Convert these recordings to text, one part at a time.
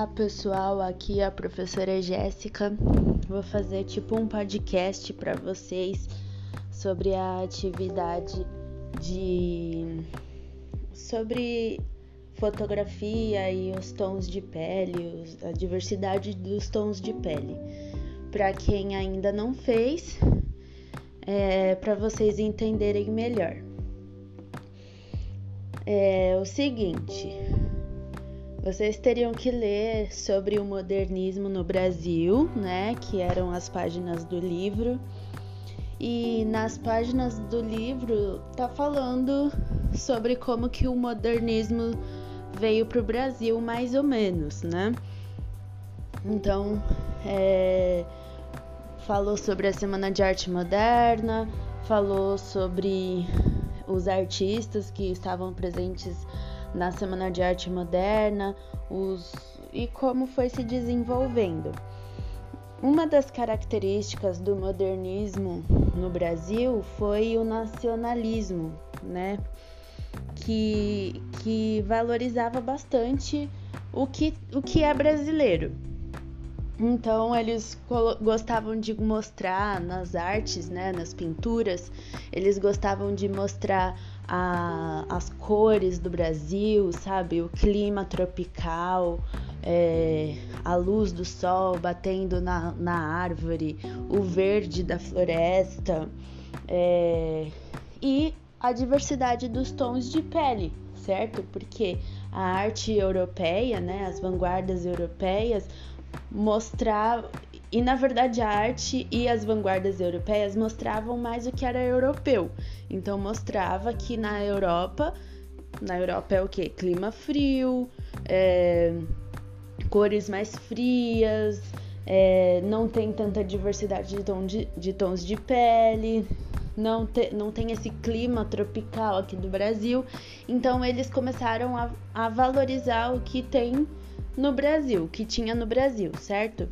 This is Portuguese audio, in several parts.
Olá pessoal, aqui é a professora Jéssica. Vou fazer tipo um podcast para vocês sobre a atividade de sobre fotografia e os tons de pele, a diversidade dos tons de pele. Para quem ainda não fez, é, para vocês entenderem melhor. É o seguinte, vocês teriam que ler sobre o modernismo no Brasil, né? Que eram as páginas do livro. E nas páginas do livro tá falando sobre como que o modernismo veio para o Brasil, mais ou menos, né? Então, é, falou sobre a Semana de Arte Moderna, falou sobre os artistas que estavam presentes na Semana de Arte Moderna os, e como foi se desenvolvendo. Uma das características do modernismo no Brasil foi o nacionalismo, né? Que, que valorizava bastante o que, o que é brasileiro. Então eles gostavam de mostrar nas artes, né, nas pinturas, eles gostavam de mostrar a, as cores do Brasil, sabe? O clima tropical, é, a luz do sol batendo na, na árvore, o verde da floresta é, e a diversidade dos tons de pele, certo? Porque a arte europeia, né, as vanguardas europeias mostrar e na verdade a arte e as vanguardas europeias mostravam mais o que era europeu. Então mostrava que na Europa, na Europa é o que? Clima frio, é, cores mais frias, é, não tem tanta diversidade de, tom de, de tons de pele, não, te, não tem esse clima tropical aqui do Brasil. Então eles começaram a, a valorizar o que tem no Brasil, que tinha no Brasil, certo?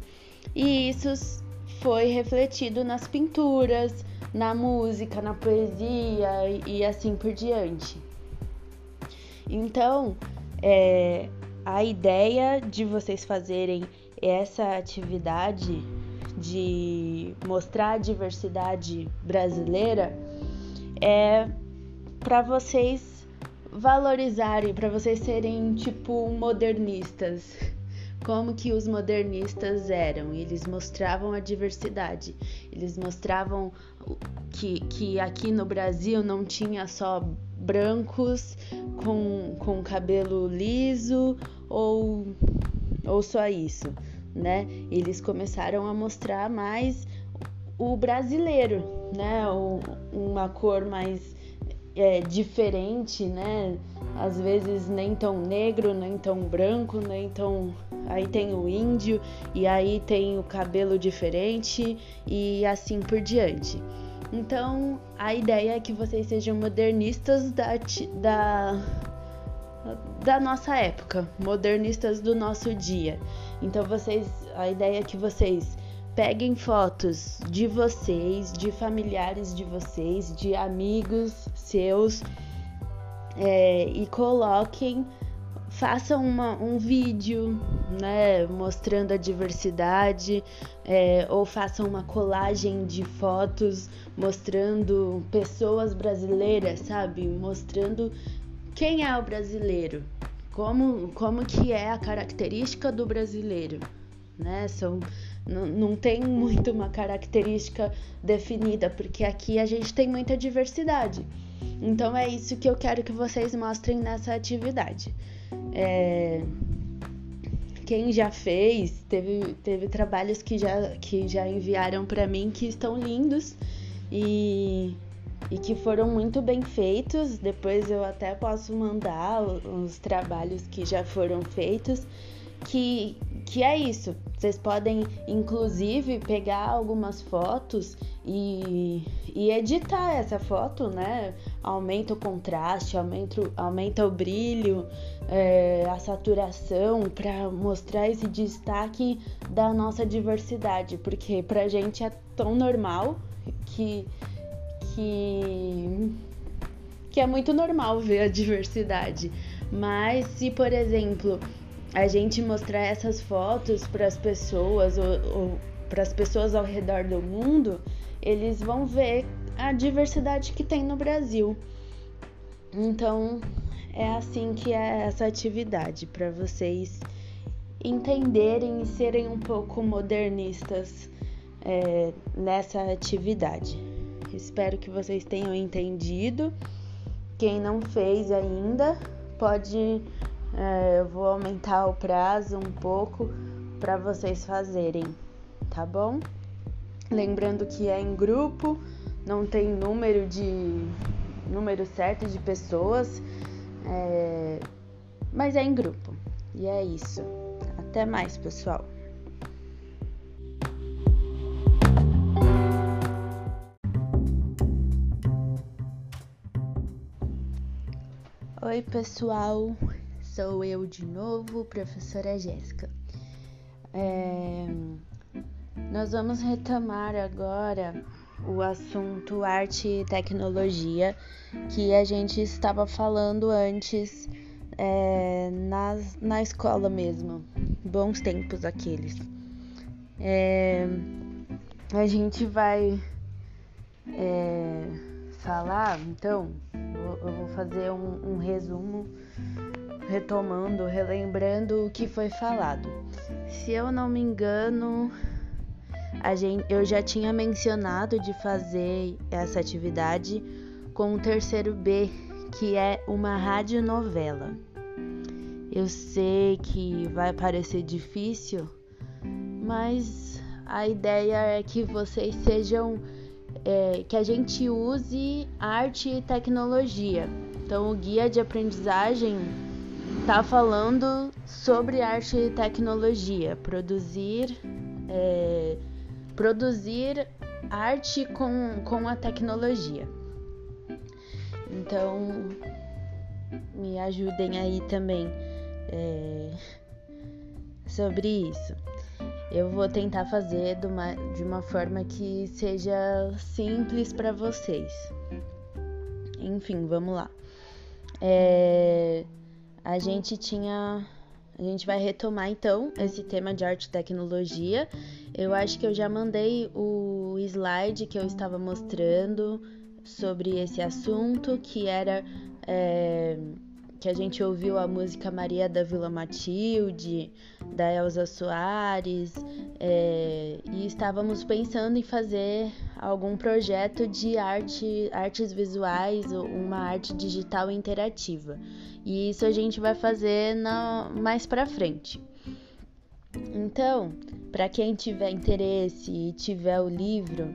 E isso foi refletido nas pinturas, na música, na poesia e assim por diante. Então, é, a ideia de vocês fazerem essa atividade de mostrar a diversidade brasileira é para vocês valorizarem, para vocês serem tipo modernistas. Como que os modernistas eram? Eles mostravam a diversidade. Eles mostravam que, que aqui no Brasil não tinha só brancos com, com cabelo liso ou, ou só isso, né? Eles começaram a mostrar mais o brasileiro, né? O, uma cor mais é, diferente, né? Às vezes nem tão negro, nem tão branco, nem tão. Aí tem o índio, e aí tem o cabelo diferente, e assim por diante. Então, a ideia é que vocês sejam modernistas da, da, da nossa época, modernistas do nosso dia. Então, vocês, a ideia é que vocês Peguem fotos de vocês, de familiares de vocês, de amigos seus é, e coloquem, façam uma, um vídeo, né, mostrando a diversidade, é, ou façam uma colagem de fotos mostrando pessoas brasileiras, sabe, mostrando quem é o brasileiro, como, como que é a característica do brasileiro, né? São não, tem muito uma característica definida, porque aqui a gente tem muita diversidade. Então é isso que eu quero que vocês mostrem nessa atividade. É... Quem já fez, teve, teve trabalhos que já, que já enviaram para mim que estão lindos e, e que foram muito bem feitos. Depois eu até posso mandar os trabalhos que já foram feitos que, que é isso. Vocês podem, inclusive, pegar algumas fotos e, e editar essa foto, né? Aumenta o contraste, aumenta, aumenta o brilho, é, a saturação, para mostrar esse destaque da nossa diversidade, porque pra gente é tão normal que. que que é muito normal ver a diversidade. Mas se, por exemplo, a gente mostrar essas fotos para as pessoas ou, ou para as pessoas ao redor do mundo, eles vão ver a diversidade que tem no Brasil. Então, é assim que é essa atividade para vocês entenderem e serem um pouco modernistas é, nessa atividade. Espero que vocês tenham entendido. Quem não fez ainda, pode. É, eu vou aumentar o prazo um pouco para vocês fazerem, tá bom? Lembrando que é em grupo, não tem número de número certo de pessoas, é, mas é em grupo. E é isso. Até mais, pessoal. Oi, pessoal. Sou eu de novo, professora Jéssica. É... Nós vamos retomar agora o assunto arte e tecnologia que a gente estava falando antes é, na, na escola mesmo. Bons tempos aqueles. É, a gente vai é, falar, então, eu vou fazer um, um resumo, retomando, relembrando o que foi falado. Se eu não me engano, a gente, eu já tinha mencionado de fazer essa atividade com o terceiro B, que é uma radionovela. Eu sei que vai parecer difícil, mas a ideia é que vocês sejam. É, que a gente use arte e tecnologia. Então, o guia de aprendizagem está falando sobre arte e tecnologia, produzir, é, produzir arte com, com a tecnologia. Então, me ajudem aí também é, sobre isso. Eu vou tentar fazer de uma, de uma forma que seja simples para vocês. Enfim, vamos lá. É, a gente tinha. A gente vai retomar então esse tema de arte e tecnologia. Eu acho que eu já mandei o slide que eu estava mostrando sobre esse assunto, que era. É, que a gente ouviu a música Maria da Vila Matilde, da Elza Soares, é, e estávamos pensando em fazer algum projeto de arte, artes visuais, uma arte digital interativa. E isso a gente vai fazer na, mais para frente. Então, para quem tiver interesse e tiver o livro,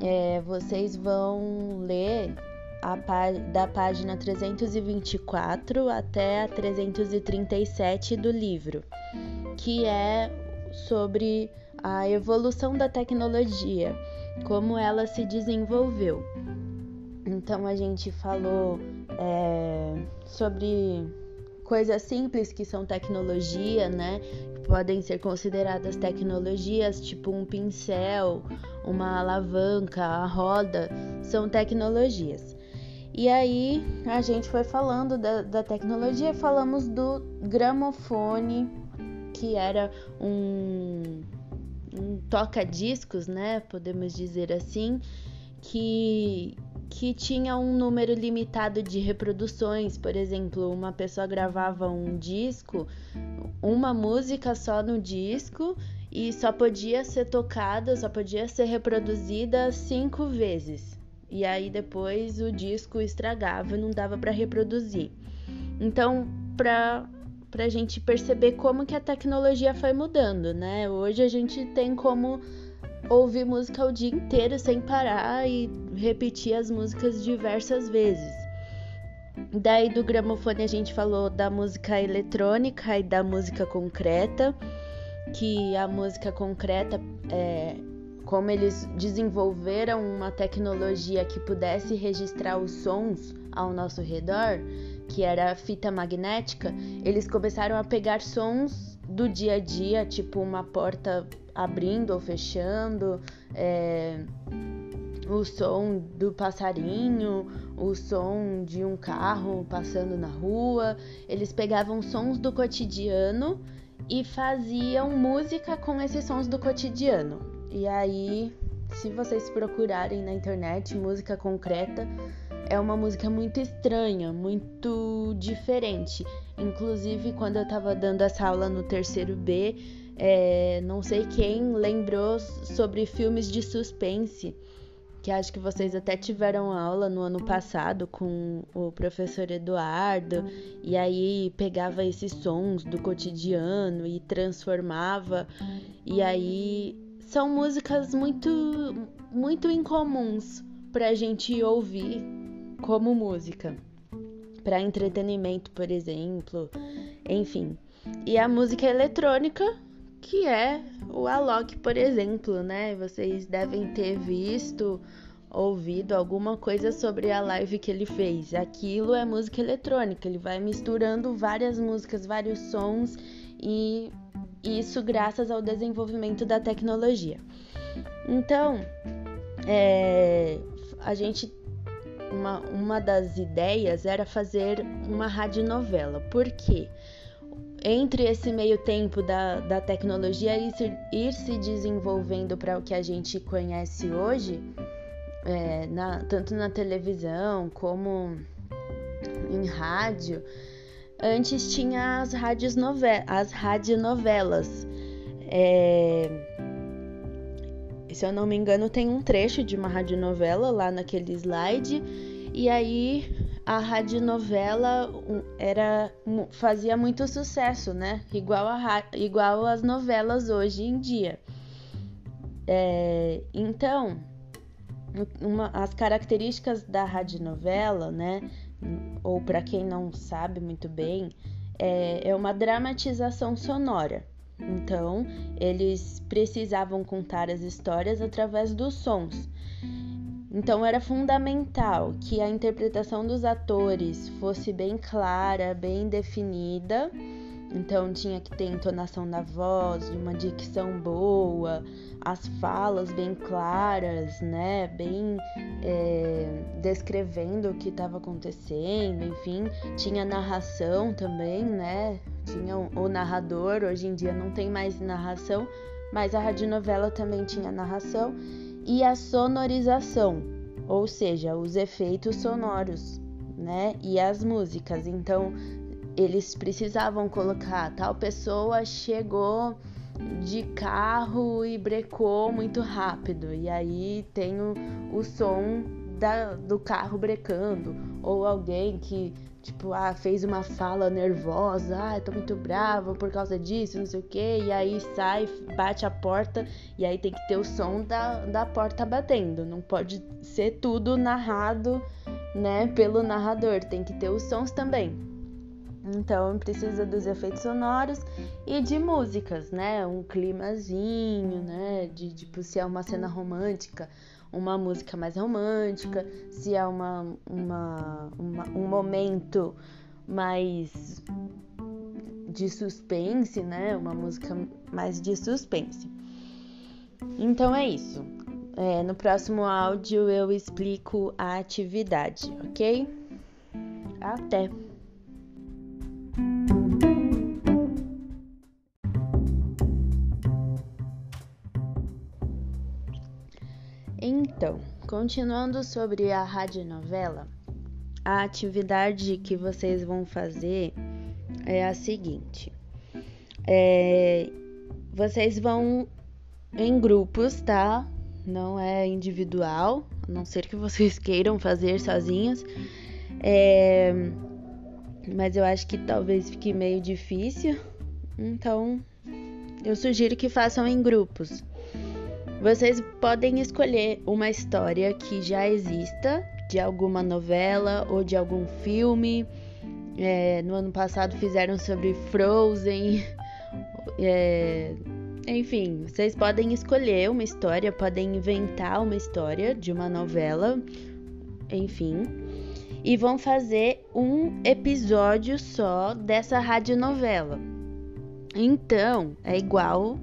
é, vocês vão ler da página 324 até a 337 do livro, que é sobre a evolução da tecnologia, como ela se desenvolveu. Então a gente falou é, sobre coisas simples que são tecnologia, né? Podem ser consideradas tecnologias, tipo um pincel, uma alavanca, a roda, são tecnologias. E aí a gente foi falando da, da tecnologia, falamos do gramofone, que era um, um toca-discos, né? Podemos dizer assim, que, que tinha um número limitado de reproduções. Por exemplo, uma pessoa gravava um disco, uma música só no disco e só podia ser tocada, só podia ser reproduzida cinco vezes e aí depois o disco estragava e não dava para reproduzir. Então, para para a gente perceber como que a tecnologia foi mudando, né? Hoje a gente tem como ouvir música o dia inteiro sem parar e repetir as músicas diversas vezes. Daí do gramofone a gente falou da música eletrônica e da música concreta, que a música concreta é, como eles desenvolveram uma tecnologia que pudesse registrar os sons ao nosso redor, que era a fita magnética, eles começaram a pegar sons do dia a dia, tipo uma porta abrindo ou fechando, é, o som do passarinho, o som de um carro passando na rua. Eles pegavam sons do cotidiano e faziam música com esses sons do cotidiano. E aí, se vocês procurarem na internet música concreta, é uma música muito estranha, muito diferente. Inclusive, quando eu tava dando essa aula no terceiro B, é, não sei quem lembrou sobre filmes de suspense que acho que vocês até tiveram aula no ano passado com o professor Eduardo, e aí pegava esses sons do cotidiano e transformava, e aí são músicas muito muito incomuns pra gente ouvir como música, para entretenimento, por exemplo, enfim. E a música eletrônica que é o Alok, por exemplo, né? Vocês devem ter visto, ouvido alguma coisa sobre a live que ele fez. Aquilo é música eletrônica, ele vai misturando várias músicas, vários sons e isso graças ao desenvolvimento da tecnologia. Então, é, a gente uma, uma das ideias era fazer uma radionovela. Por quê? entre esse meio tempo da, da tecnologia ir se, ir se desenvolvendo para o que a gente conhece hoje, é, na, tanto na televisão como em rádio, antes tinha as, rádios nove, as radionovelas. É, se eu não me engano, tem um trecho de uma radionovela lá naquele slide, e aí a radionovela era fazia muito sucesso, né? Igual a igual as novelas hoje em dia. É, então, uma, as características da radionovela, né? Ou para quem não sabe muito bem, é, é uma dramatização sonora. Então, eles precisavam contar as histórias através dos sons. Então era fundamental que a interpretação dos atores fosse bem clara, bem definida. Então tinha que ter entonação da voz, uma dicção boa, as falas bem claras, né? Bem é, descrevendo o que estava acontecendo, enfim. Tinha narração também, né? Tinha o narrador, hoje em dia não tem mais narração, mas a radionovela também tinha narração e a sonorização, ou seja, os efeitos sonoros, né? E as músicas. Então, eles precisavam colocar tal pessoa chegou de carro e brecou muito rápido. E aí tem o, o som da, do carro brecando, ou alguém que Tipo, ah, fez uma fala nervosa, ah, tô muito brava por causa disso, não sei o que, e aí sai, bate a porta, e aí tem que ter o som da, da porta batendo. Não pode ser tudo narrado, né, pelo narrador, tem que ter os sons também. Então precisa dos efeitos sonoros e de músicas, né? Um climazinho, né? De tipo, se é uma cena romântica, uma música mais romântica, se é uma, uma, uma, um momento mais de suspense, né? Uma música mais de suspense. Então é isso. É, no próximo áudio eu explico a atividade, ok? Até! Continuando sobre a radionovela, a atividade que vocês vão fazer é a seguinte: é, vocês vão em grupos, tá? Não é individual, a não ser que vocês queiram fazer sozinhos. É, mas eu acho que talvez fique meio difícil, então eu sugiro que façam em grupos. Vocês podem escolher uma história que já exista, de alguma novela ou de algum filme. É, no ano passado fizeram sobre Frozen. É, enfim, vocês podem escolher uma história, podem inventar uma história de uma novela, enfim, e vão fazer um episódio só dessa radionovela. Então, é igual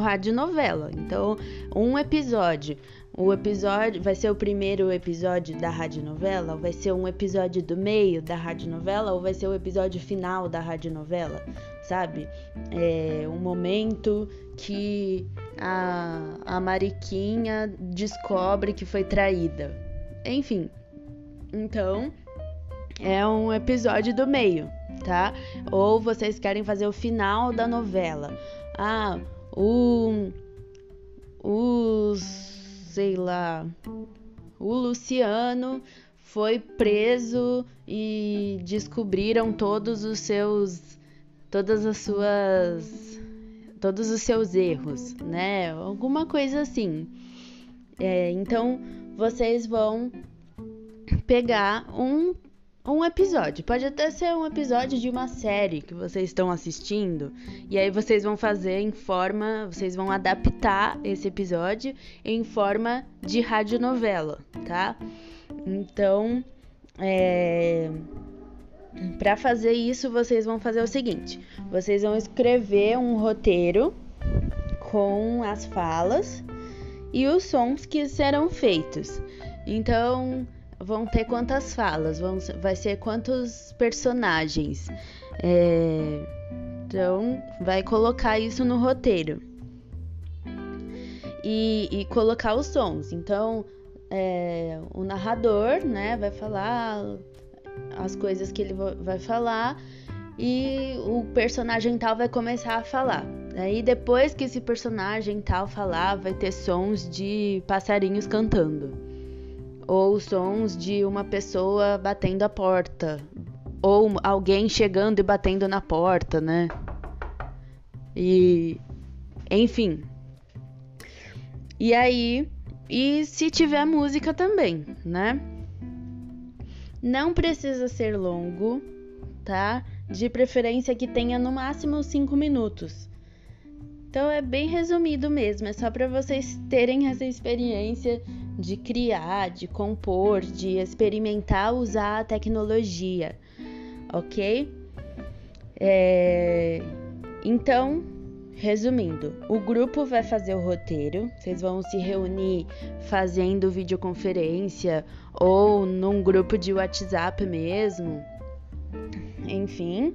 radionovela. Então, um episódio o episódio vai ser o primeiro episódio da radionovela, ou vai ser um episódio do meio da radionovela, ou vai ser o episódio final da radionovela, sabe? É um momento que a, a Mariquinha descobre que foi traída. Enfim, então é um episódio do meio, tá? Ou vocês querem fazer o final da novela. Ah, o. Os. Sei lá. O Luciano foi preso e descobriram todos os seus. Todas as suas. Todos os seus erros, né? Alguma coisa assim. É, então vocês vão pegar um um episódio. Pode até ser um episódio de uma série que vocês estão assistindo. E aí vocês vão fazer em forma. Vocês vão adaptar esse episódio em forma de radionovela, tá? Então, é. Para fazer isso, vocês vão fazer o seguinte: vocês vão escrever um roteiro com as falas e os sons que serão feitos. Então, vão ter quantas falas, vão, vai ser quantos personagens. É, então, vai colocar isso no roteiro. E, e colocar os sons. Então, é, o narrador, né, vai falar as coisas que ele vai falar e o personagem tal vai começar a falar. Aí depois que esse personagem tal falar, vai ter sons de passarinhos cantando ou sons de uma pessoa batendo a porta, ou alguém chegando e batendo na porta, né? E enfim. E aí, e se tiver música também, né? Não precisa ser longo, tá? De preferência que tenha no máximo 5 minutos. Então é bem resumido mesmo, é só para vocês terem essa experiência de criar, de compor, de experimentar usar a tecnologia, ok? É... Então, resumindo, o grupo vai fazer o roteiro, vocês vão se reunir fazendo videoconferência ou num grupo de WhatsApp mesmo, enfim,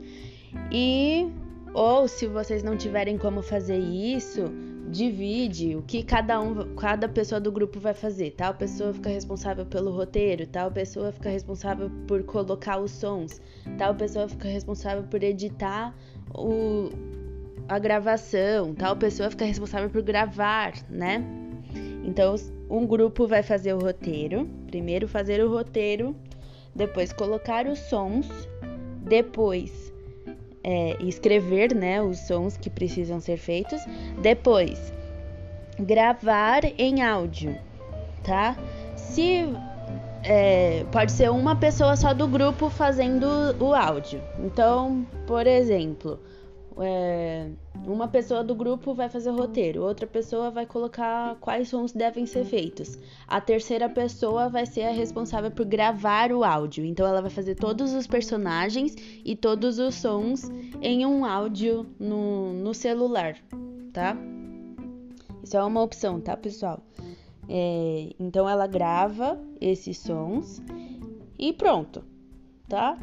e ou se vocês não tiverem como fazer isso, divide o que cada um, cada pessoa do grupo vai fazer. Tal pessoa fica responsável pelo roteiro, tal pessoa fica responsável por colocar os sons, tal pessoa fica responsável por editar o, a gravação, tal pessoa fica responsável por gravar, né? Então, um grupo vai fazer o roteiro, primeiro fazer o roteiro, depois colocar os sons, depois é, escrever né, os sons que precisam ser feitos. Depois, gravar em áudio, tá? Se é, pode ser uma pessoa só do grupo fazendo o áudio. Então, por exemplo, é, uma pessoa do grupo vai fazer o roteiro, outra pessoa vai colocar quais sons devem ser feitos. A terceira pessoa vai ser a responsável por gravar o áudio. Então ela vai fazer todos os personagens e todos os sons em um áudio no, no celular, tá? Isso é uma opção, tá, pessoal? É, então ela grava esses sons e pronto, tá?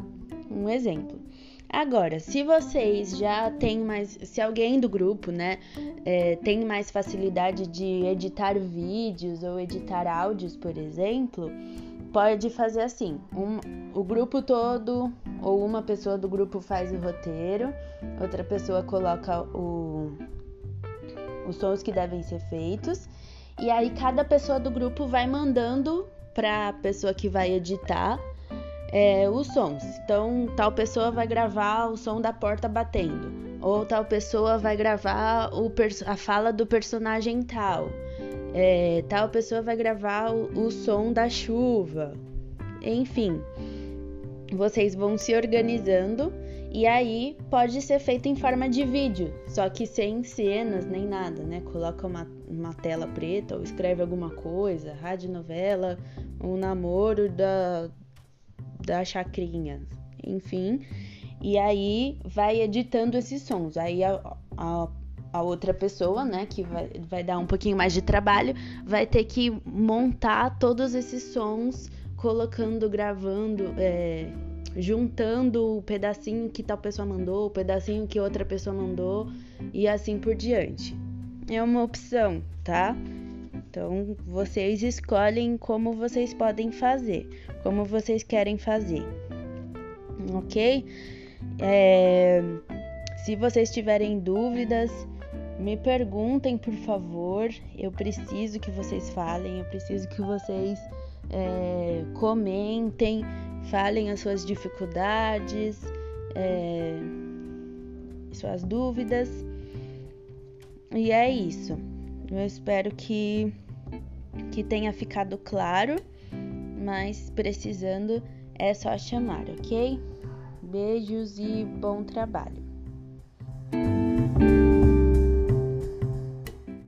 Um exemplo. Agora, se vocês já têm mais, se alguém do grupo, né, é, tem mais facilidade de editar vídeos ou editar áudios, por exemplo, pode fazer assim: um, o grupo todo ou uma pessoa do grupo faz o roteiro, outra pessoa coloca o, os sons que devem ser feitos, e aí cada pessoa do grupo vai mandando para a pessoa que vai editar é, os sons. Então, tal pessoa vai gravar o som da porta batendo, ou tal pessoa vai gravar a fala do personagem tal, é, tal pessoa vai gravar o, o som da chuva. Enfim, vocês vão se organizando e aí pode ser feito em forma de vídeo, só que sem cenas nem nada, né? Coloca uma, uma tela preta ou escreve alguma coisa, rádio novela, um namoro da, da chacrinha, enfim. E aí vai editando esses sons. Aí a, a, a outra pessoa, né, que vai, vai dar um pouquinho mais de trabalho, vai ter que montar todos esses sons, colocando, gravando, é, juntando o pedacinho que tal pessoa mandou, o pedacinho que outra pessoa mandou e assim por diante. É uma opção, tá? Então vocês escolhem como vocês podem fazer, como vocês querem fazer, ok? É, se vocês tiverem dúvidas, me perguntem, por favor. Eu preciso que vocês falem, eu preciso que vocês é, comentem, falem as suas dificuldades, é, suas dúvidas. E é isso. Eu espero que, que tenha ficado claro, mas precisando é só chamar, ok? Beijos e bom trabalho!